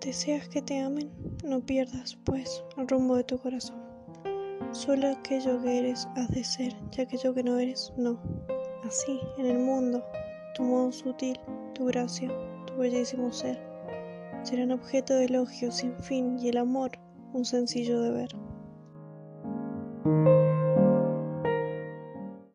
Deseas que te amen, no pierdas, pues, el rumbo de tu corazón. Solo aquello que eres has de ser, y aquello que no eres, no. Así, en el mundo, tu modo sutil, tu gracia, tu bellísimo ser, serán objeto de elogio sin fin y el amor un sencillo deber.